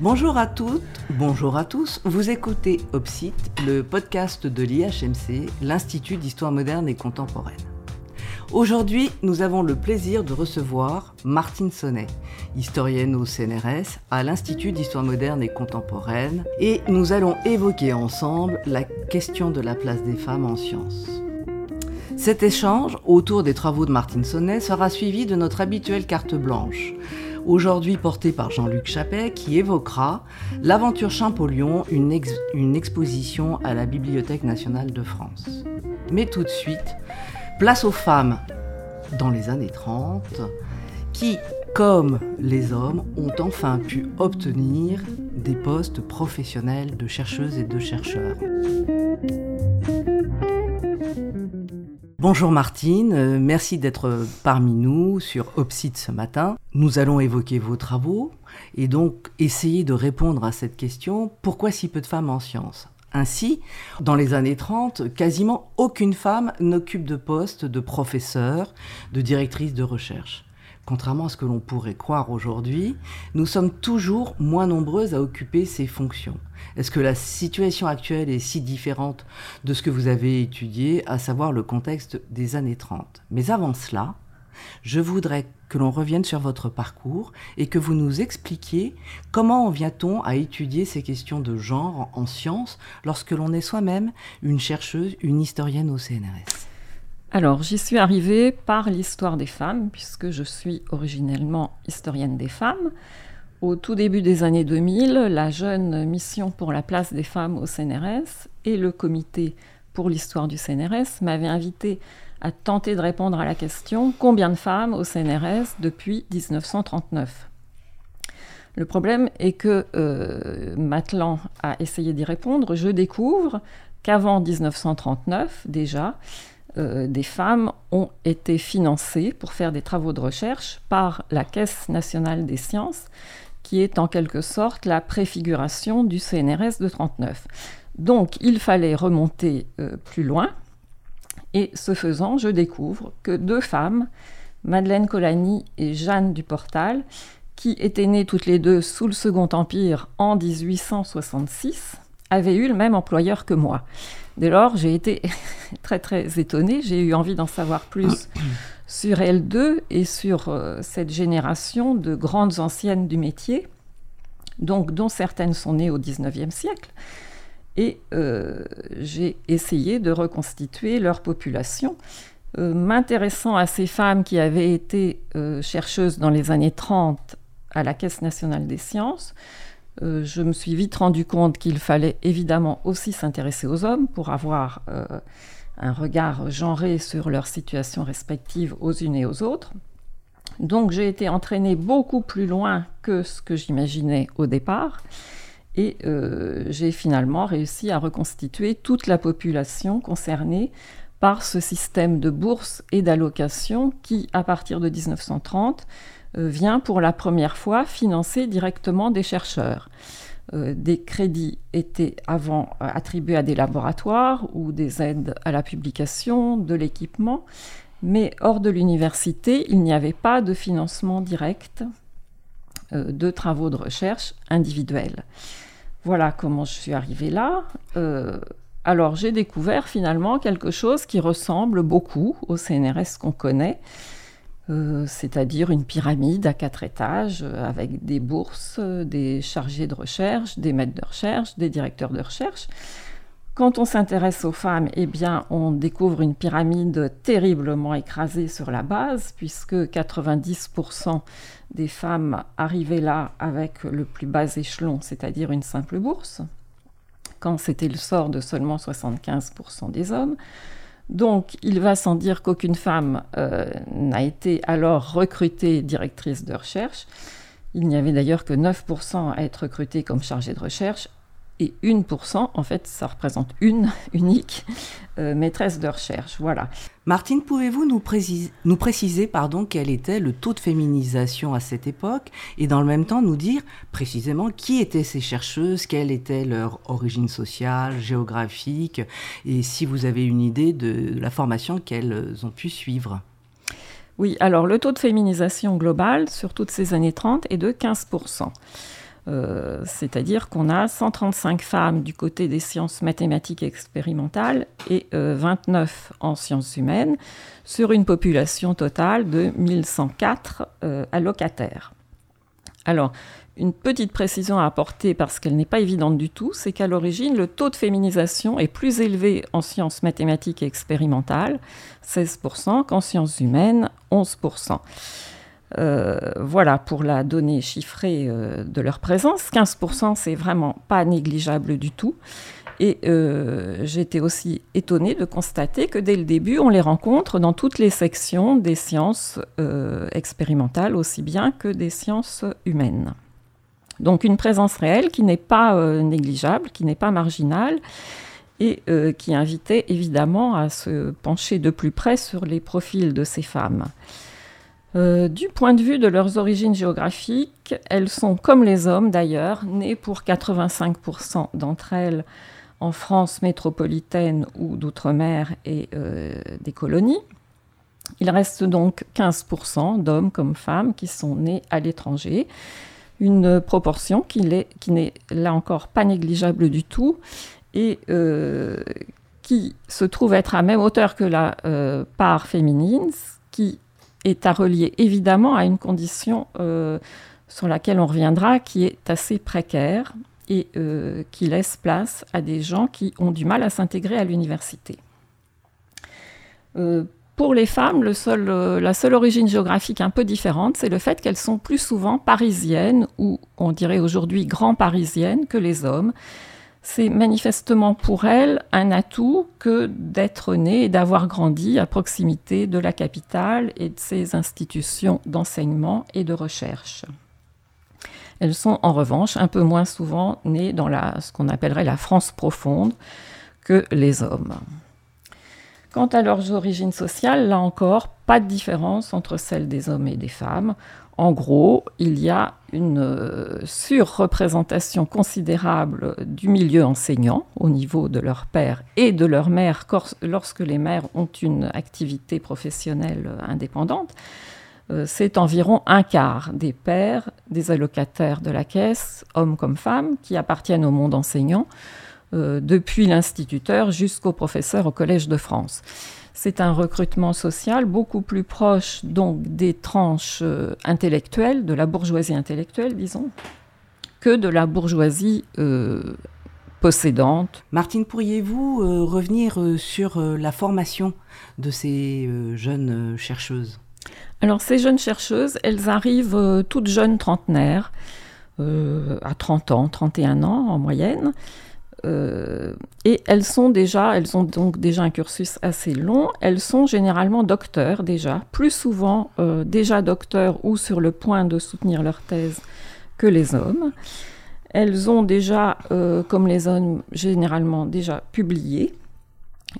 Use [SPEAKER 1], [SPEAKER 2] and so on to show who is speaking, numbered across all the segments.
[SPEAKER 1] Bonjour à toutes, bonjour à tous. Vous écoutez OPSIT, le podcast de l'IHMC, l'Institut d'Histoire moderne et contemporaine. Aujourd'hui, nous avons le plaisir de recevoir Martine Sonnet, historienne au CNRS à l'Institut d'Histoire moderne et contemporaine, et nous allons évoquer ensemble la question de la place des femmes en sciences. Cet échange autour des travaux de Martine Sonnet sera suivi de notre habituelle carte blanche aujourd'hui porté par Jean-Luc Chappet, qui évoquera l'aventure Champollion, une, une exposition à la Bibliothèque nationale de France. Mais tout de suite, place aux femmes dans les années 30, qui, comme les hommes, ont enfin pu obtenir des postes professionnels de chercheuses et de chercheurs. Bonjour Martine, euh, merci d'être parmi nous sur Opsite ce matin. Nous allons évoquer vos travaux et donc essayer de répondre à cette question pourquoi si peu de femmes en sciences? Ainsi, dans les années 30, quasiment aucune femme n'occupe de poste de professeur, de directrice de recherche. Contrairement à ce que l'on pourrait croire aujourd'hui, nous sommes toujours moins nombreuses à occuper ces fonctions. Est-ce que la situation actuelle est si différente de ce que vous avez étudié, à savoir le contexte des années 30 Mais avant cela, je voudrais que l'on revienne sur votre parcours et que vous nous expliquiez comment en vient-on à étudier ces questions de genre en sciences lorsque l'on est soi-même une chercheuse, une historienne au CNRS.
[SPEAKER 2] Alors, j'y suis arrivée par l'histoire des femmes, puisque je suis originellement historienne des femmes. Au tout début des années 2000, la jeune mission pour la place des femmes au CNRS et le comité pour l'histoire du CNRS m'avaient invité à tenter de répondre à la question combien de femmes au CNRS depuis 1939 le problème est que, euh, a essayé d'y répondre, je découvre qu'avant 1939, déjà, euh, des femmes ont été financées pour faire des travaux de recherche par la Caisse nationale des sciences, qui est en quelque sorte la préfiguration du CNRS de 39. Donc il fallait remonter euh, plus loin, et ce faisant, je découvre que deux femmes, Madeleine Colani et Jeanne Duportal, qui étaient nées toutes les deux sous le Second Empire en 1866, avaient eu le même employeur que moi. Dès lors, j'ai été très très étonnée, j'ai eu envie d'en savoir plus sur elles deux et sur euh, cette génération de grandes anciennes du métier, donc dont certaines sont nées au XIXe siècle. Et euh, j'ai essayé de reconstituer leur population, euh, m'intéressant à ces femmes qui avaient été chercheuses dans les années 30 à la Caisse nationale des sciences, euh, je me suis vite rendu compte qu'il fallait évidemment aussi s'intéresser aux hommes pour avoir euh, un regard genré sur leur situation respective aux unes et aux autres. Donc j'ai été entraînée beaucoup plus loin que ce que j'imaginais au départ et euh, j'ai finalement réussi à reconstituer toute la population concernée par ce système de bourses et d'allocations qui, à partir de 1930, euh, vient pour la première fois financer directement des chercheurs. Euh, des crédits étaient avant euh, attribués à des laboratoires ou des aides à la publication, de l'équipement, mais hors de l'université, il n'y avait pas de financement direct de travaux de recherche individuels. Voilà comment je suis arrivée là. alors j'ai découvert finalement quelque chose qui ressemble beaucoup au CNRS qu'on connaît, euh, c'est-à-dire une pyramide à quatre étages euh, avec des bourses, euh, des chargés de recherche, des maîtres de recherche, des directeurs de recherche. Quand on s'intéresse aux femmes, eh bien, on découvre une pyramide terriblement écrasée sur la base, puisque 90% des femmes arrivaient là avec le plus bas échelon, c'est-à-dire une simple bourse, quand c'était le sort de seulement 75% des hommes. Donc, il va sans dire qu'aucune femme euh, n'a été alors recrutée directrice de recherche. Il n'y avait d'ailleurs que 9% à être recrutée comme chargée de recherche et 1%, en fait, ça représente une unique euh, maîtresse de recherche. Voilà.
[SPEAKER 1] Martine, pouvez-vous nous, nous, préciser pardon, quel était le taux de féminisation à cette époque et dans le même temps nous dire précisément qui étaient ces chercheuses, quelle était leur origine sociale, géographique et si vous avez une idée de la formation qu'elles ont pu suivre?
[SPEAKER 2] Oui, alors le taux de féminisation global sur toutes ces années 30 est de 15%. Euh, c'est-à-dire qu'on a 135 femmes du côté des sciences mathématiques expérimentales et 29 euh, en sciences humaines sur une population totale de 1104 euh, allocataires. Alors, une petite précision à apporter parce qu'elle n'est pas évidente du tout, c'est qu'à l'origine, le taux de féminisation est plus élevé en sciences mathématiques et expérimentales, 16%, qu'en sciences humaines, 11%. Euh, voilà pour la donnée chiffrée euh, de leur présence. 15%, c'est vraiment pas négligeable du tout. Et euh, j'étais aussi étonnée de constater que dès le début, on les rencontre dans toutes les sections des sciences expérimentales, aussi bien que des sciences humaines. Donc une présence réelle qui n'est pas négligeable, qui n'est pas marginale, et qui invitait évidemment à se pencher de plus près sur les profils de ces femmes. Euh, du point de vue de leurs origines géographiques, elles sont comme les hommes d'ailleurs, nées pour 85% d'entre elles en France métropolitaine ou d'outre-mer et euh, des colonies. Il reste donc 15% d'hommes comme femmes qui sont nés à l'étranger, une proportion qui n'est là encore pas négligeable du tout et euh, qui se trouve être à même hauteur que la part féminine, qui est à relier évidemment à une condition euh, sur laquelle on reviendra, qui est assez précaire et euh, qui laisse place à des gens qui ont du mal à s'intégrer à l'université. Euh, pour les femmes, la seule origine géographique un peu différente, c'est le fait qu'elles sont plus souvent parisiennes, ou on dirait aujourd'hui grand parisiennes, que les hommes c'est manifestement pour elle un atout que d'être née et d'avoir grandi à proximité de la capitale et de ses institutions d'enseignement et de recherche. Elles sont en revanche un peu moins souvent nées dans ce qu'on appellerait la France profonde que les hommes. Quant à leurs origines sociales, là encore, pas de différence entre celles des hommes et des femmes. En gros, il y a une euh, surreprésentation considérable du milieu enseignant au niveau de leur père et de leur mère lorsque les mères ont une activité professionnelle indépendante. Euh, c'est environ un quart des pères, des allocataires de la caisse, hommes comme femmes, qui appartiennent au monde enseignant, euh, depuis l'instituteur jusqu'au professeur au Collège de France. C'est un recrutement social beaucoup plus proche donc des tranches euh, intellectuelles, de la bourgeoisie intellectuelle, disons, que de la bourgeoisie euh, possédante.
[SPEAKER 1] Martine, pourriez-vous euh, revenir sur la formation de ces jeunes chercheuses?
[SPEAKER 2] Alors ces jeunes chercheuses, elles arrivent toutes jeunes trentenaires, à 30 ans, 31 ans en moyenne. Euh, et elles sont déjà, elles ont donc déjà un cursus assez long. Elles sont généralement docteurs déjà, plus souvent euh, déjà docteurs ou sur le point de soutenir leur thèse que les hommes. Elles ont déjà, euh, comme les hommes, généralement déjà publié.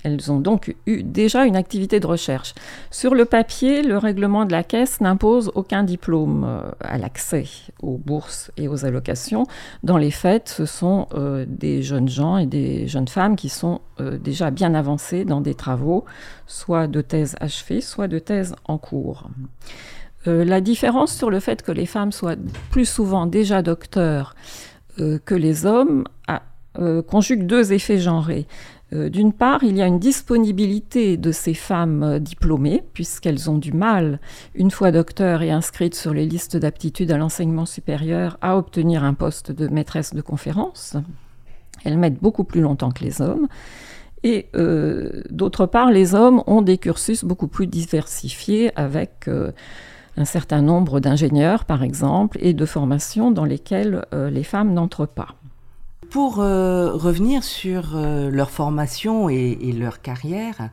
[SPEAKER 2] Elles ont donc eu déjà une activité de recherche. Sur le papier, le règlement de la Caisse n'impose aucun diplôme euh, à l'accès aux bourses et aux allocations. Dans les faits, ce sont euh, des jeunes gens et des jeunes femmes qui sont euh, déjà bien avancés dans des travaux, soit de thèse achevée, soit de thèse en cours. la différence sur le fait que les femmes soient plus souvent déjà docteurs que les hommes conjugue deux effets genrés. Euh, d'une part, il y a une disponibilité de ces femmes euh, diplômées, puisqu'elles ont du mal, une fois docteurs et inscrites sur les listes d'aptitude à l'enseignement supérieur, à obtenir un poste de maîtresse de conférence. Elles mettent beaucoup plus longtemps que les hommes. Et euh, d'autre part, les hommes ont des cursus beaucoup plus diversifiés avec un certain nombre d'ingénieurs, par exemple, et de formations dans lesquelles les femmes n'entrent pas.
[SPEAKER 1] Pour euh, revenir sur euh, leur formation et, leur carrière,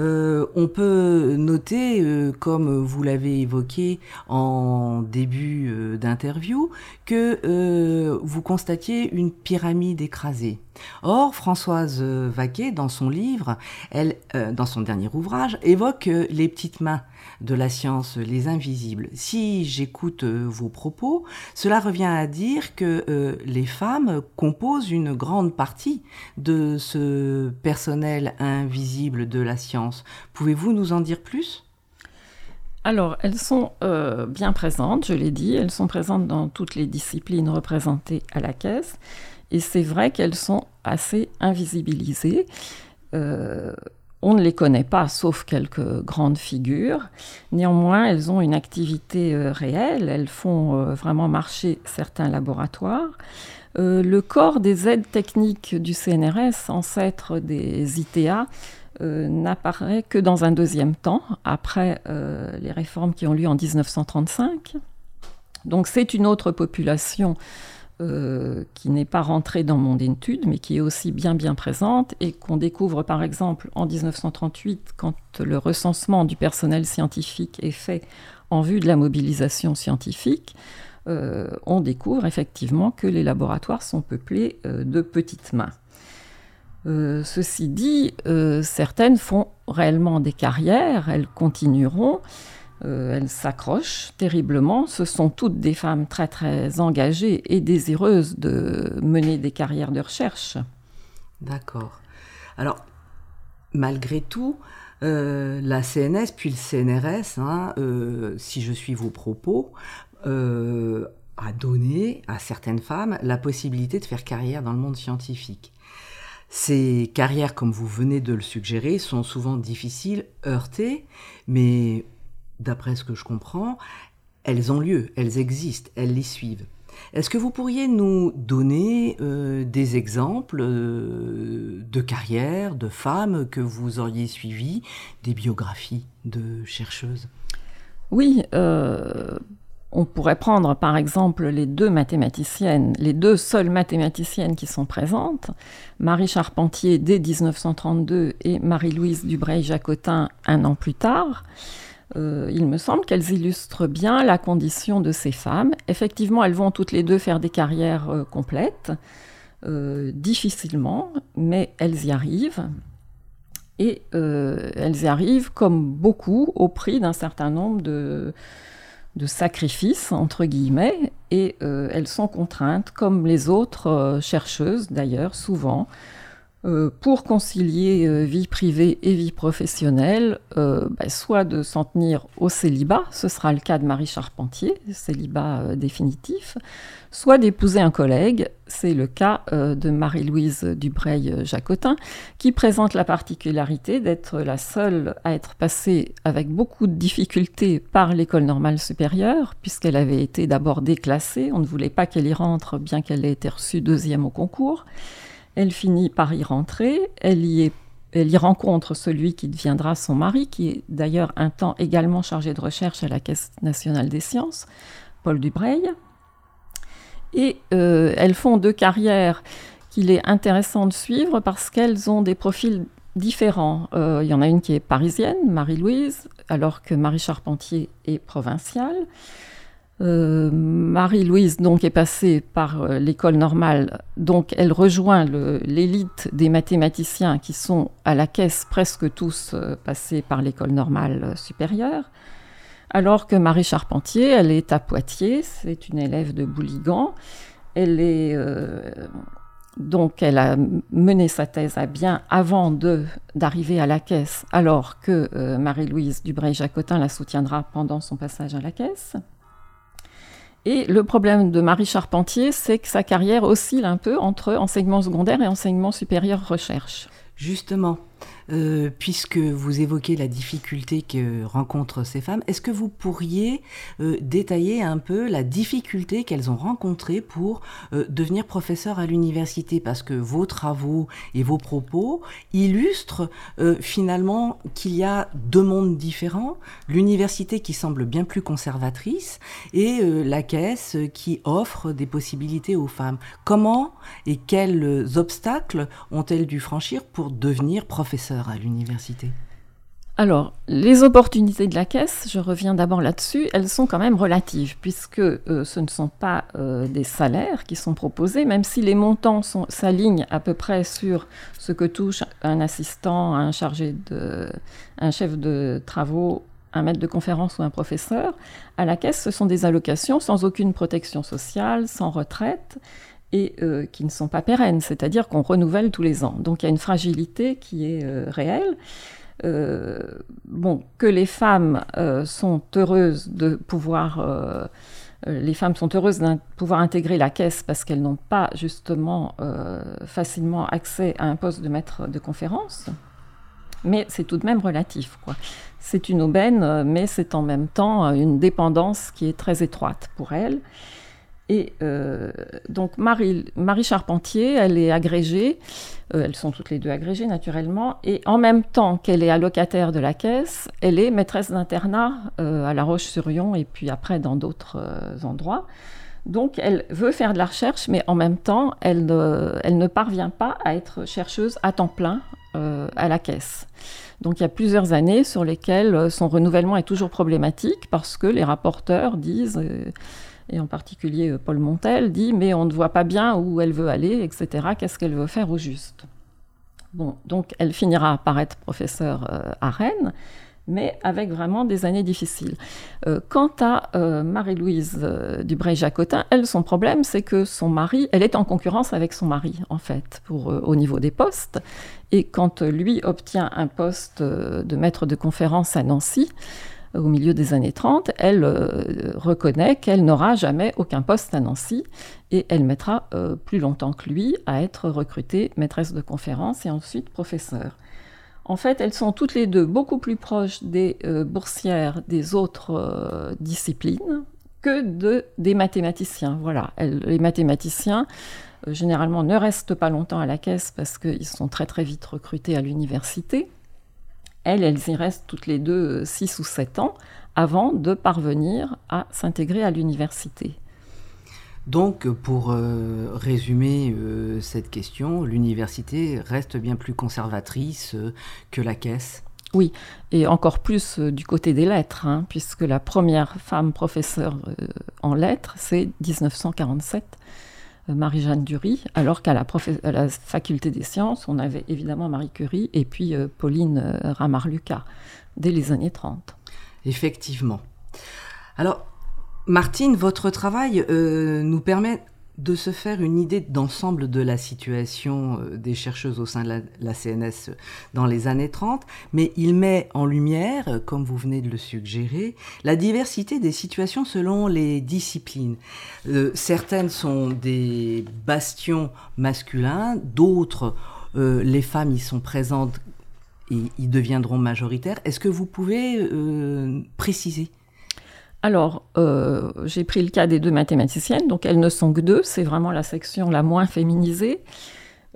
[SPEAKER 1] euh, on peut noter, comme vous l'avez évoqué en début d'interview, que vous constatiez une pyramide écrasée. Or, Françoise Vaquet, dans son livre, elle, dans son dernier ouvrage, évoque les petites mains de la science, les invisibles. Si j'écoute euh, vos propos, cela revient à dire que euh, les femmes composent une grande partie de ce personnel invisible de la science. Pouvez-vous nous en dire plus?
[SPEAKER 2] Alors, elles sont euh, bien présentes, je l'ai dit, elles sont présentes dans toutes les disciplines représentées à la caisse, et c'est vrai qu'elles sont assez invisibilisées. Euh, on ne les connaît pas, sauf quelques grandes figures. Néanmoins, elles ont une activité euh, réelle, elles font vraiment marcher certains laboratoires. le corps des aides techniques du CNRS, ancêtre des ITA, euh, n'apparaît que dans un deuxième temps, après euh, les réformes qui ont lieu en 1935. Donc c'est une autre population euh, qui n'est pas rentrée dans mon étude, mais qui est aussi bien bien présente et qu'on découvre par exemple en 1938 quand le recensement du personnel scientifique est fait en vue de la mobilisation scientifique. on découvre effectivement que les laboratoires sont peuplés de petites mains. Euh, ceci dit, euh, certaines font réellement des carrières, elles continueront, euh, elles s'accrochent terriblement. Ce sont toutes des femmes très très engagées et désireuses de mener des carrières de recherche.
[SPEAKER 1] D'accord. Alors, malgré tout, la CNS puis le CNRS, hein, si je suis vos propos, a donné à certaines femmes la possibilité de faire carrière dans le monde scientifique. Ces carrières, comme vous venez de le suggérer, sont souvent difficiles, heurtées, mais d'après ce que je comprends, elles ont lieu, elles existent, elles les suivent. Est-ce que vous pourriez nous donner euh, des exemples euh, de carrières, de femmes que vous auriez suivies, des biographies de chercheuses?
[SPEAKER 2] Oui, euh, on pourrait prendre par exemple les deux mathématiciennes, les deux seules mathématiciennes qui sont présentes, Marie Charpentier dès 1932 et Marie-Louise Dubreuil-Jacotin un an plus tard. Euh, il me semble qu'elles illustrent bien la condition de ces femmes. Effectivement, elles vont toutes les deux faire des carrières euh, complètes, euh, difficilement, mais elles y arrivent. Et elles y arrivent, comme beaucoup, au prix d'un certain nombre de, de sacrifice, entre guillemets, et euh, elles sont contraintes, comme les autres euh, chercheuses d'ailleurs, souvent, euh, pour concilier vie privée et vie professionnelle, bah, soit de s'en tenir au célibat, ce sera le cas de Marie Charpentier, célibat définitif, soit d'épouser un collègue, c'est le cas euh, de Marie-Louise Dubreuil-Jacotin, qui présente la particularité d'être la seule à être passée avec beaucoup de difficultés par l'école normale supérieure, puisqu'elle avait été d'abord déclassée, on ne voulait pas qu'elle y rentre, bien qu'elle ait été reçue deuxième au concours. Elle finit par y rentrer, elle y rencontre celui qui deviendra son mari, qui est d'ailleurs un temps également chargé de recherche à la Caisse nationale des sciences, Paul Dubreuil. Et euh, elles font deux carrières qu'il est intéressant de suivre parce qu'elles ont des profils différents. Euh, il y en a une qui est parisienne, Marie-Louise, alors que Marie Charpentier est provinciale. Euh, Marie-Louise donc est passée par l'école normale, donc elle rejoint l'élite des mathématiciens qui sont à la caisse presque tous passés par l'école normale supérieure. Alors que Marie Charpentier, elle est à Poitiers, c'est une élève de Bouligan. Elle est euh, donc elle a mené sa thèse à bien avant d'arriver à la caisse, alors que euh, Marie-Louise Dubreuil-Jacotin la soutiendra pendant son passage à la caisse. Et le problème de Marie Charpentier, c'est que sa carrière oscille un peu entre enseignement secondaire et enseignement supérieur recherche.
[SPEAKER 1] Justement, euh, puisque vous évoquez la difficulté que rencontrent ces femmes, est-ce que vous pourriez euh, détailler un peu la difficulté qu'elles ont rencontrée pour euh, devenir professeur à l'université? Parce que vos travaux et vos propos illustrent finalement qu'il y a deux mondes différents, l'université qui semble bien plus conservatrice et la caisse qui offre des possibilités aux femmes. Comment et quels obstacles ont-elles dû franchir pour devenir professeur à l'université
[SPEAKER 2] alors, les opportunités de la caisse, je reviens d'abord là-dessus, elles sont quand même relatives, puisque euh, ce ne sont pas euh, des salaires qui sont proposés, même si les montants s'alignent à peu près sur ce que touche un assistant, un chargé de, un chef de travaux, un maître de conférence ou un professeur. À la caisse, ce sont des allocations sans aucune protection sociale, sans retraite, et euh, qui ne sont pas pérennes, c'est-à-dire qu'on renouvelle tous les ans. Donc il y a une fragilité qui est euh, réelle. bon, que les femmes sont heureuses de pouvoir les femmes sont heureuses de pouvoir intégrer la caisse parce qu'elles n'ont pas justement facilement accès à un poste de maître de conférence mais c'est tout de même relatif. C'est une aubaine, euh, mais c'est en même temps euh, une dépendance qui est très étroite pour elle. Et euh, donc Marie, Charpentier, elle est agrégée, elles sont toutes les deux agrégées naturellement, et en même temps qu'elle est allocataire de la caisse, elle est maîtresse d'internat à La Roche-sur-Yon et puis après dans d'autres endroits. Donc elle veut faire de la recherche, mais en même temps, elle elle ne parvient pas à être chercheuse à temps plein euh, à la caisse. Donc il y a plusieurs années sur lesquelles euh, son renouvellement est toujours problématique parce que les rapporteurs disent, euh, et en particulier Paul Montel dit, mais on ne voit pas bien où elle veut aller, etc. Qu'est-ce qu'elle veut faire au juste? Bon, donc elle finira par être professeure à Rennes, mais avec vraiment des années difficiles. Euh, quant à euh, Marie-Louise euh, Dubreuil-Jacotin, elle, son problème, c'est que son mari, elle est en concurrence avec son mari, en fait, pour, au niveau des postes. Et quand lui obtient un poste de maître de conférence à Nancy, au milieu des années 30, elle reconnaît qu'elle n'aura jamais aucun poste à Nancy et elle mettra plus longtemps que lui à être recrutée maîtresse de conférence et ensuite professeure. En fait, elles sont toutes les deux beaucoup plus proches des euh, boursières des autres euh, disciplines que de, des mathématiciens. Voilà, les mathématiciens, euh, généralement, ne restent pas longtemps à la caisse parce qu'ils sont très très vite recrutés à l'université. Elles, elles y restent toutes les deux 6 ou 7 ans avant de parvenir à s'intégrer à l'université.
[SPEAKER 1] Donc, pour euh, résumer euh, cette question, l'université reste bien plus conservatrice euh, que la caisse.
[SPEAKER 2] Oui, et encore plus du côté des lettres, hein, puisque la première femme professeure en lettres, c'est 1947, Marie-Jeanne Dury, alors qu'à la, faculté des sciences, on avait évidemment Marie Curie et puis Pauline Ramar-Lucas, dès les années 30.
[SPEAKER 1] Effectivement. Alors, Martine, votre travail euh, nous permet de se faire une idée d'ensemble de la situation euh, des chercheuses au sein de la, CNS dans les années 30, mais il met en lumière, comme vous venez de le suggérer, la diversité des situations selon les disciplines. Euh, certaines sont des bastions masculins, d'autres, les femmes y sont présentes et y deviendront majoritaires. Est-ce que vous pouvez préciser
[SPEAKER 2] alors, euh, j'ai pris le cas des deux mathématiciennes, donc elles ne sont que deux, c'est vraiment la section la moins féminisée.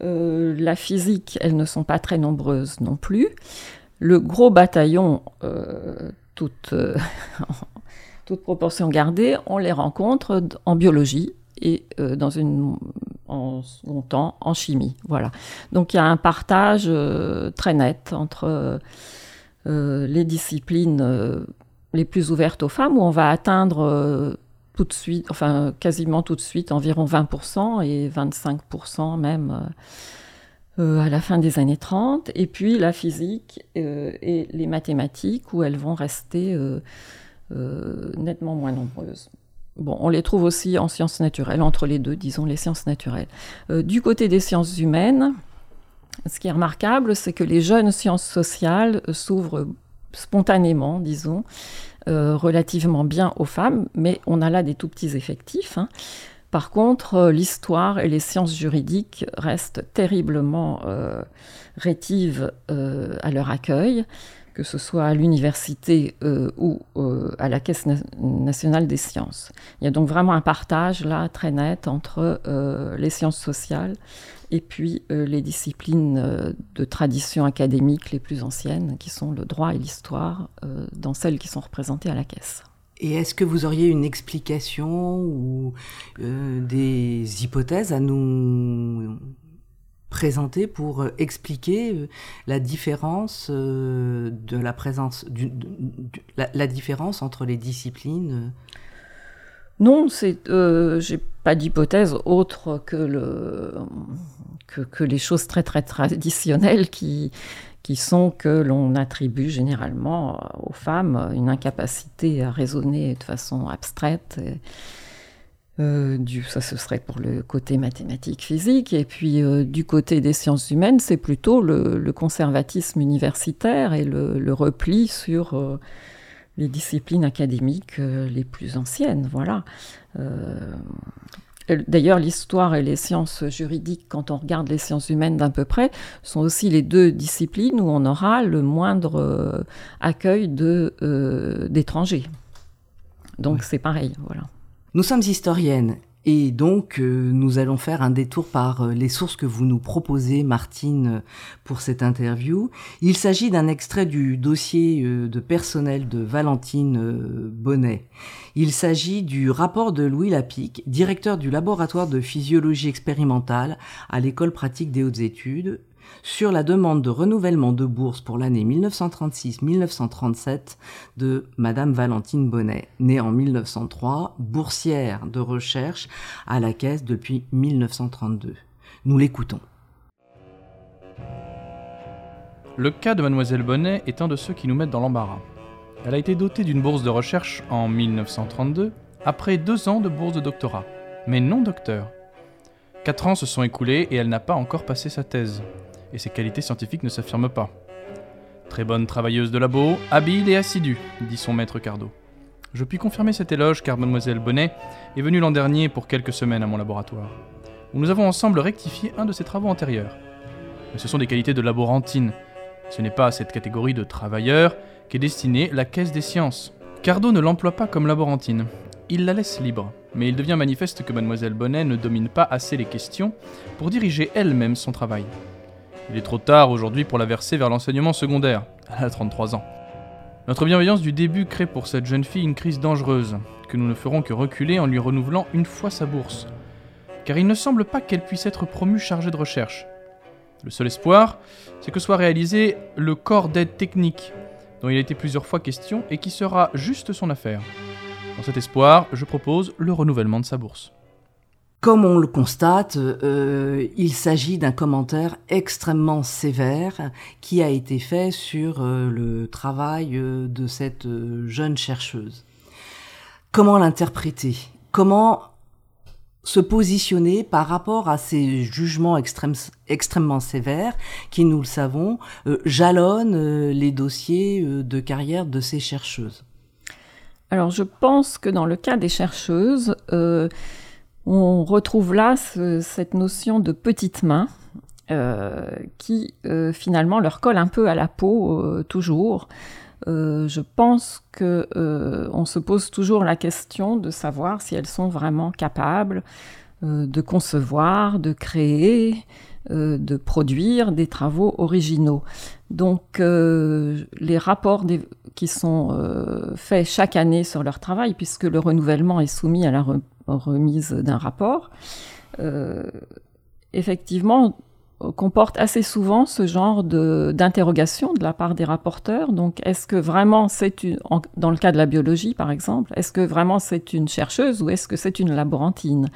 [SPEAKER 2] Euh, la physique, elles ne sont pas très nombreuses non plus. Le gros bataillon, euh, toute, proportion gardée, on les rencontre en biologie et dans une, en en chimie. Voilà. Donc il y a un partage très net entre les disciplines les plus ouvertes aux femmes, où on va atteindre euh, tout de suite, enfin quasiment tout de suite, environ 20% et 25% même euh, euh, à la fin des années 30. Et puis la physique et les mathématiques, où elles vont rester nettement moins nombreuses. Bon, on les trouve aussi en sciences naturelles, entre les deux, disons les sciences naturelles. du côté des sciences humaines, ce qui est remarquable, c'est que les jeunes sciences sociales s'ouvrent spontanément, disons, euh, relativement bien aux femmes, mais on a là des tout petits effectifs. Hein. Par contre, euh, l'histoire et les sciences juridiques restent terriblement euh, rétives à leur accueil, que ce soit à l'université ou à la Caisse nationale des sciences. Il y a donc vraiment un partage là très net entre les sciences sociales et puis euh, les disciplines euh, de tradition académique les plus anciennes, qui sont le droit et l'histoire, euh, dans celles qui sont représentées à la caisse.
[SPEAKER 1] Et est-ce que vous auriez une explication ou des hypothèses à nous présenter pour expliquer la différence de la présence, la, différence entre les disciplines
[SPEAKER 2] non, c'est, euh, j'ai pas d'hypothèse autre que, le, que, les choses très très traditionnelles qui, qui sont que l'on attribue généralement aux femmes une incapacité à raisonner de façon abstraite Euh, du, ça, ce serait pour le côté mathématique, physique. Et puis, euh, du côté des sciences humaines, c'est plutôt le, conservatisme universitaire et le, repli sur euh, les disciplines académiques les plus anciennes. Voilà. D'ailleurs, l'histoire et les sciences juridiques, quand on regarde les sciences humaines d'un peu près, sont aussi les deux disciplines où on aura le moindre accueil d'étrangers. Donc c'est pareil, voilà.
[SPEAKER 1] Nous sommes historiennes et donc euh, nous allons faire un détour par euh, les sources que vous nous proposez, Martine, pour cette interview. Il s'agit d'un extrait du dossier euh, de personnel de Valentine Bonnet. Il s'agit du rapport de Louis Lapic, directeur du laboratoire de physiologie expérimentale à l'école pratique des hautes études, sur la demande de renouvellement de bourse pour l'année 1936-1937 de Madame Valentine Bonnet, née en 1903, boursière de recherche à la Caisse depuis 1932. Nous l'écoutons.
[SPEAKER 3] Le cas de Mademoiselle Bonnet est un de ceux qui nous mettent dans l'embarras. Elle a été dotée d'une bourse de recherche en 1932, après deux ans de bourse de doctorat, mais non docteur. Quatre ans se sont écoulés et elle n'a pas encore passé sa thèse et ses qualités scientifiques ne s'affirment pas. Très bonne travailleuse de labo, habile et assidue, dit son maître Cardo. Je puis confirmer cet éloge car mademoiselle Bonnet est venue l'an dernier pour quelques semaines à mon laboratoire, où nous avons ensemble rectifié un de ses travaux antérieurs. Mais ce sont des qualités de laborantine. Ce n'est pas à cette catégorie de travailleurs qu'est destinée la caisse des sciences. Cardo ne l'emploie pas comme laborantine. Il la laisse libre, mais il devient manifeste que mademoiselle Bonnet ne domine pas assez les questions pour diriger elle-même son travail. Il est trop tard aujourd'hui pour la verser vers l'enseignement secondaire. Elle a 33 ans. Notre bienveillance du début crée pour cette jeune fille une crise dangereuse, que nous ne ferons que reculer en lui renouvelant une fois sa bourse. Car il ne semble pas qu'elle puisse être promue chargée de recherche. Le seul espoir, c'est que soit réalisé le corps d'aide technique, dont il a été plusieurs fois question et qui sera juste son affaire. Dans cet espoir, je propose le renouvellement de sa bourse.
[SPEAKER 1] Comme on le constate, euh, il s'agit d'un commentaire extrêmement sévère qui a été fait sur euh, le travail euh, de cette jeune chercheuse. Comment l'interpréter? Comment se positionner par rapport à ces jugements extrêmement sévères qui, nous le savons, jalonnent les dossiers de carrière de ces chercheuses?
[SPEAKER 2] Alors je pense que dans le cas des chercheuses, on retrouve là cette notion de petite main euh, qui euh, finalement leur colle un peu à la peau euh, toujours. je pense que on se pose toujours la question de savoir si elles sont vraiment capables de concevoir, de créer, de produire des travaux originaux. Donc les rapports qui sont faits chaque année sur leur travail, puisque le renouvellement est soumis à la remise d'un rapport, euh, effectivement, comporte assez souvent ce genre d'interrogation de, la part des rapporteurs. Donc, est-ce que vraiment c'est une, dans le cas de la biologie par exemple, est-ce que vraiment c'est une chercheuse ou est-ce que c'est une laborantine?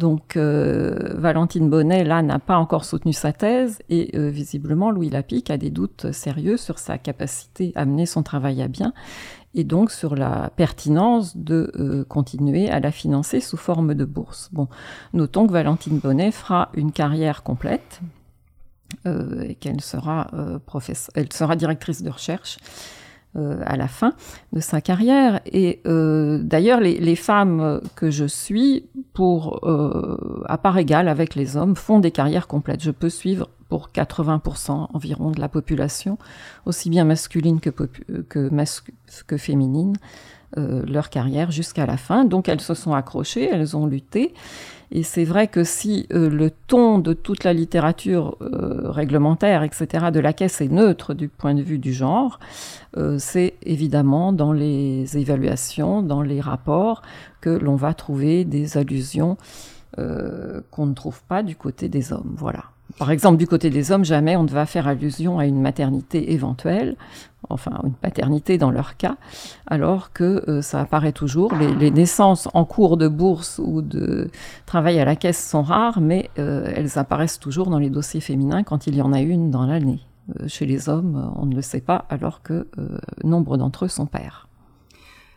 [SPEAKER 2] Donc euh, Valentine Bonnet, là, n'a pas encore soutenu sa thèse et euh, visiblement Louis Lapic a des doutes sérieux sur sa capacité à mener son travail à bien et donc sur la pertinence de euh, continuer à la financer sous forme de bourse. Bon, notons que Valentine Bonnet fera une carrière complète et qu'elle sera, elle sera directrice de recherche euh, à la fin de sa carrière. Et euh, d'ailleurs, les, femmes que je suis, pour euh, à part égale avec les hommes, font des carrières complètes. Je peux suivre pour 80% environ de la population, aussi bien masculine que, féminine, leur carrière jusqu'à la fin. Donc elles se sont accrochées, elles ont lutté. Et c'est vrai que si euh, le ton de toute la littérature euh, réglementaire, etc., de la caisse est neutre du point de vue du genre, euh, c'est évidemment dans les évaluations, dans les rapports, que l'on va trouver des allusions qu'on ne trouve pas du côté des hommes. Voilà. Par exemple, du côté des hommes, jamais on ne va faire allusion à une maternité éventuelle, enfin une paternité dans leur cas, alors que euh, ça apparaît toujours. Les, naissances en cours de bourse ou de travail à la caisse sont rares, mais euh, elles apparaissent toujours dans les dossiers féminins quand il y en a une dans l'année. Euh, chez les hommes, on ne le sait pas, alors que nombre d'entre eux sont pères.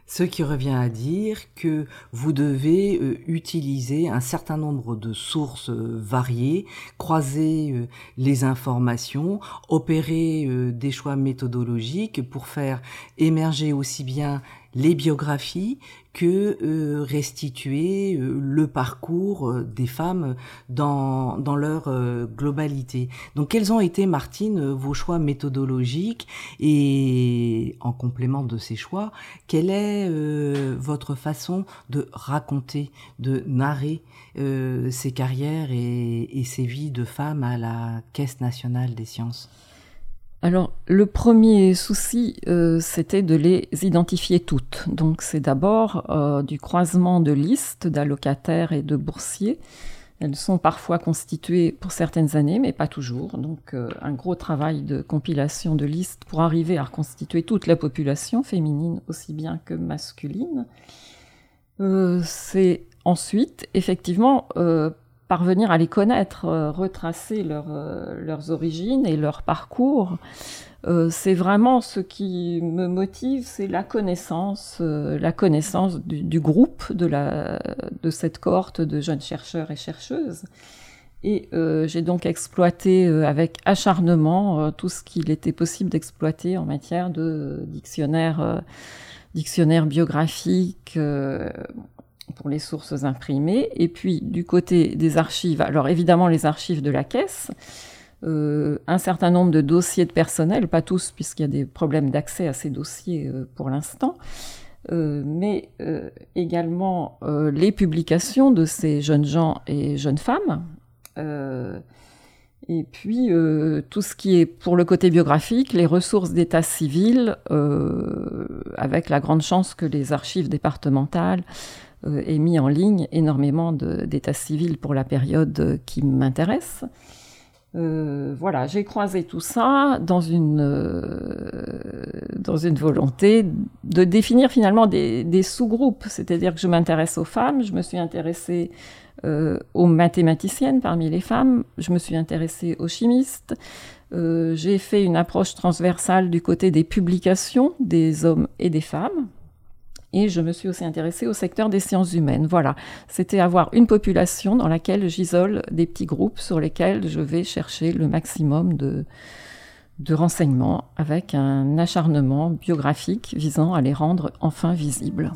[SPEAKER 1] Ce qui revient à dire que vous devez euh, utiliser un certain nombre de sources euh, variées, croiser euh, les informations, opérer des choix méthodologiques pour faire émerger aussi bien les biographies que euh, restituer euh, le parcours euh, des femmes dans, dans leur globalité. Donc quels ont été, Martine, vos choix méthodologiques et en complément de ces choix, quelle est votre façon de raconter, de narrer ces carrières et, et ces vies de femmes à la Caisse nationale des sciences?
[SPEAKER 2] Alors, le premier souci, euh, c'était de les identifier toutes. Donc, c'est d'abord euh, du croisement de listes d'allocataires et de boursiers. Elles sont parfois constituées pour certaines années, mais pas toujours. Donc, euh, un gros travail de compilation de listes pour arriver à reconstituer toute la population, féminine aussi bien que masculine. c'est ensuite, effectivement, parvenir à les connaître, euh, retracer euh, leurs origines et leur parcours. Euh, c'est vraiment ce qui me motive, c'est la connaissance, la connaissance du, groupe, de, cette cohorte de jeunes chercheurs et chercheuses. Et j'ai donc exploité avec acharnement tout ce qu'il était possible d'exploiter en matière de dictionnaire, dictionnaire biographique, pour les sources imprimées. Et puis du côté des archives, alors évidemment les archives de la caisse, euh, un certain nombre de dossiers de personnel, pas tous puisqu'il y a des problèmes d'accès à ces dossiers euh, pour l'instant, euh, mais également les publications de ces jeunes gens et jeunes femmes. et puis tout ce qui est pour le côté biographique, les ressources d'état civil, avec la grande chance que les archives départementales et mis en ligne énormément d'états civils pour la période euh, qui m'intéresse. Euh, voilà, j'ai croisé tout ça dans une, volonté de définir finalement des sous-groupes, c'est-à-dire que je m'intéresse aux femmes, je me suis intéressée aux mathématiciennes parmi les femmes, je me suis intéressée aux chimistes, j'ai fait une approche transversale du côté des publications des hommes et des femmes, et je me suis aussi intéressée au secteur des sciences humaines. Voilà, c'était avoir une population dans laquelle j'isole des petits groupes sur lesquels je vais chercher le maximum de, de renseignements avec un acharnement biographique visant à les rendre enfin visibles.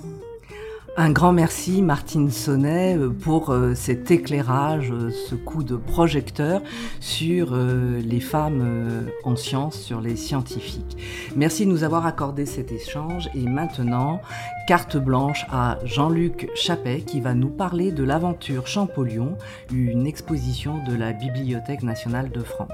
[SPEAKER 1] Un grand merci Martine Sonnet euh, pour euh, cet éclairage, euh, ce coup de projecteur sur les femmes en sciences, sur les scientifiques. Merci de nous avoir accordé cet échange et maintenant, carte blanche à Jean-Luc Chappet qui va nous parler de l'aventure Champollion, une exposition de la Bibliothèque nationale de France.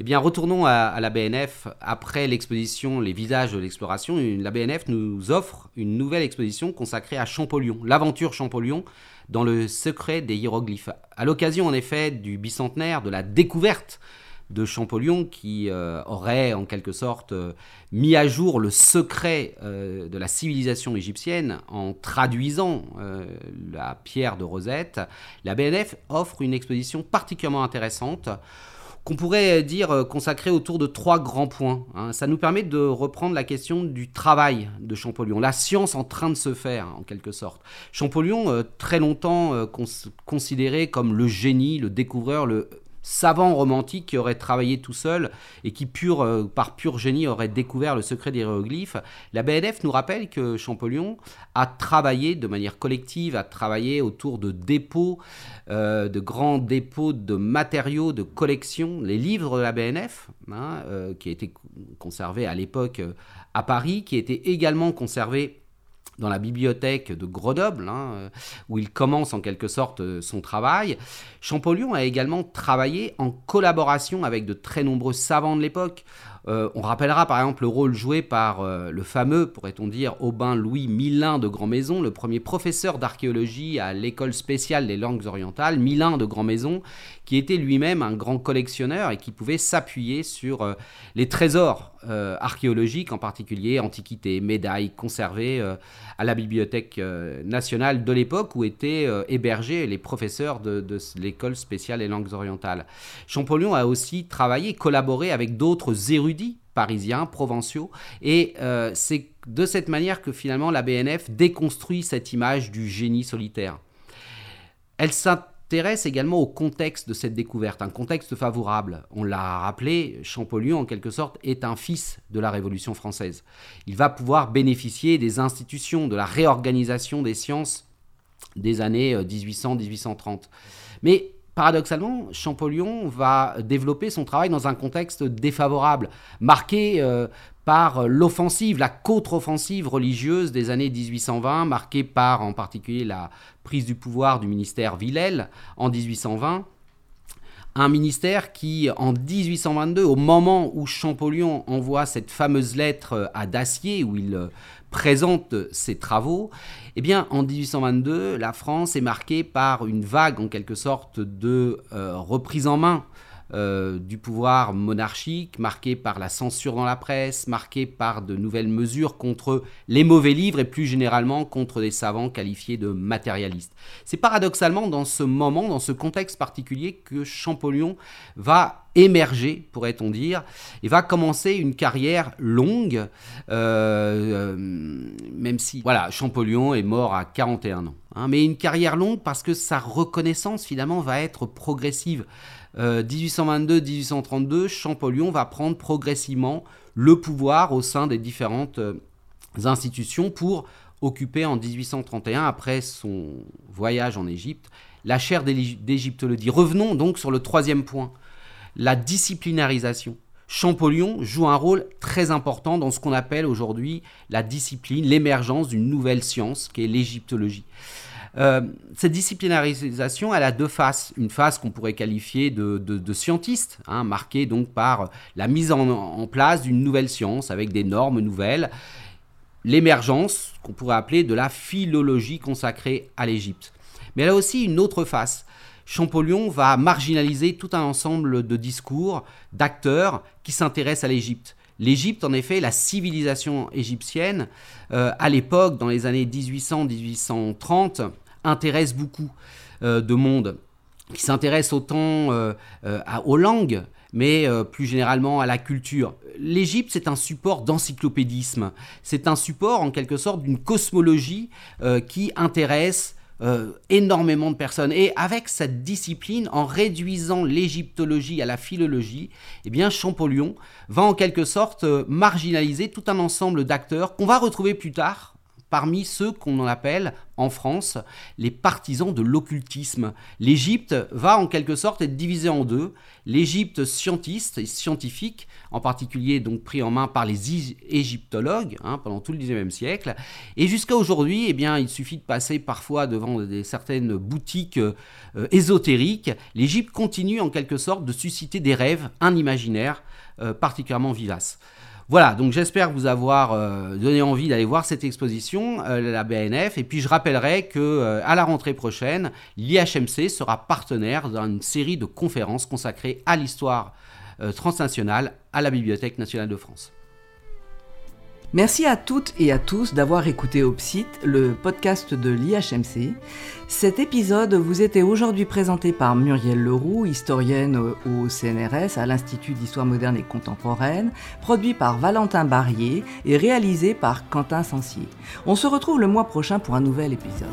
[SPEAKER 4] Eh bien, retournons à, la BNF. Après l'exposition Les visages de l'exploration, la BNF nous offre une nouvelle exposition consacrée à Champollion, l'aventure Champollion dans le secret des hiéroglyphes. À l'occasion, en effet, du bicentenaire de la découverte de Champollion qui euh, aurait en quelque sorte euh, mis à jour le secret euh, de la civilisation égyptienne en traduisant la pierre de Rosette, la BNF offre une exposition particulièrement intéressante qu'on pourrait dire euh, consacré autour de trois grands points. Hein. Ça nous permet de reprendre la question du travail de Champollion, la science en train de se faire en quelque sorte. Champollion, euh, très longtemps euh, considéré comme le génie, le découvreur, le savant romantique qui aurait travaillé tout seul et qui, pur, euh, par pur génie, aurait découvert le secret des hiéroglyphes. La BNF nous rappelle que Champollion a travaillé de manière collective, a travaillé autour de dépôts, euh, de grands dépôts de matériaux, de collections, les livres de la BNF, hein, euh, qui étaient conservés à l'époque à Paris, qui étaient également conservés dans la bibliothèque de Grenoble, hein, où il commence en quelque sorte euh, son travail. Champollion a également travaillé en collaboration avec de très nombreux savants de l'époque. Euh, on rappellera par exemple le rôle joué par euh, le fameux, pourrait-on dire, Aubin Louis Milin de Grand Maison, le premier professeur d'archéologie à l'école spéciale des langues orientales, Milin de Grand Maison, qui était lui-même un grand collectionneur et qui pouvait s'appuyer sur euh, les trésors archéologiques, en particulier antiquités, médailles conservées à la Bibliothèque nationale de l'époque où étaient hébergés les professeurs de, l'école spéciale des langues orientales. Champollion a aussi travaillé, collaboré avec d'autres érudits parisiens, provinciaux. Et euh, c'est de cette manière que finalement la BNF déconstruit cette image du génie solitaire. Elle s'intéresse également au contexte de cette découverte, un contexte favorable. On l'a rappelé, Champollion, en quelque sorte, est un fils de la Révolution française. Il va pouvoir bénéficier des institutions, de la réorganisation des sciences des années 1800-1830. Euh, Mais paradoxalement, Champollion va développer son travail dans un contexte défavorable, marqué euh, par l'offensive, la contre-offensive religieuse des années 1820, marquée par en particulier la prise du pouvoir du ministère Villèle en 1820. Un ministère qui, en 1822, au moment où Champollion envoie cette fameuse lettre à Dacier, où il présente ses travaux, eh bien, en 1822, la France est marquée par une vague, en quelque sorte, de euh, reprise en main euh, du pouvoir monarchique, marqué par la censure dans la presse, marqué par de nouvelles mesures contre les mauvais livres et plus généralement contre des savants qualifiés de matérialistes. C'est paradoxalement dans ce moment, dans ce contexte particulier, que Champollion va émerger, pourrait-on dire, et va commencer une carrière longue, euh, euh, même si, voilà, Champollion est mort à 41 ans. Hein, mais une carrière longue parce que sa reconnaissance, finalement, va être progressive. 1822-1832, euh, Champollion va prendre progressivement le pouvoir au sein des différentes euh, institutions pour occuper en 1831, après son voyage en Égypte, la chaire d'égyptologie. Revenons donc sur le troisième point, la disciplinarisation. Champollion joue un rôle très important dans ce qu'on appelle aujourd'hui la discipline, l'émergence d'une nouvelle science qui est l'égyptologie. Euh, cette disciplinarisation, elle a deux faces. Une face qu'on pourrait qualifier de, scientiste, hein, marquée donc par la mise en, place d'une nouvelle science avec des normes nouvelles, l'émergence qu'on pourrait appeler de la philologie consacrée à l'Égypte. Mais elle a aussi une autre face. Champollion va marginaliser tout un ensemble de discours, d'acteurs qui s'intéressent à l'Égypte. L'Égypte, en effet, la civilisation égyptienne, euh, à l'époque, dans les années 1800-1830, intéresse beaucoup euh, de monde, qui s'intéresse autant euh, aux langues, mais plus généralement à la culture. L'Égypte, c'est un support d'encyclopédisme, c'est un support en quelque sorte d'une cosmologie qui intéresse euh, énormément de personnes. Et avec cette discipline, en réduisant l'égyptologie à la philologie, eh bien Champollion va en quelque sorte euh, marginaliser tout un ensemble d'acteurs qu'on va retrouver plus tard parmi ceux qu'on appelle en France les partisans de l'occultisme. L'Égypte va en quelque sorte être divisée en deux. L'Égypte scientiste et scientifique, en particulier donc pris en main par les égyptologues hein, pendant tout le XIXe siècle. Et jusqu'à aujourd'hui, eh bien, il suffit de passer parfois devant des, certaines boutiques euh, ésotériques. L'Égypte continue en quelque sorte de susciter des rêves, un imaginaire euh, particulièrement vivace. Voilà, donc j'espère vous avoir euh, donné envie d'aller voir cette exposition, euh, la BNF. Et puis je rappellerai que euh, à la rentrée prochaine, l'IHMC sera partenaire d'une série de conférences consacrées à l'histoire transnationale à la Bibliothèque nationale de France.
[SPEAKER 1] Merci à toutes et à tous d'avoir écouté Opsite, le podcast de l'IHMC. Cet épisode vous était aujourd'hui présenté par Muriel Leroux, historienne au CNRS à l'Institut d'histoire moderne et contemporaine, produit par Valentin Barrier et réalisé par Quentin Sancier. On se retrouve le mois prochain pour un nouvel épisode.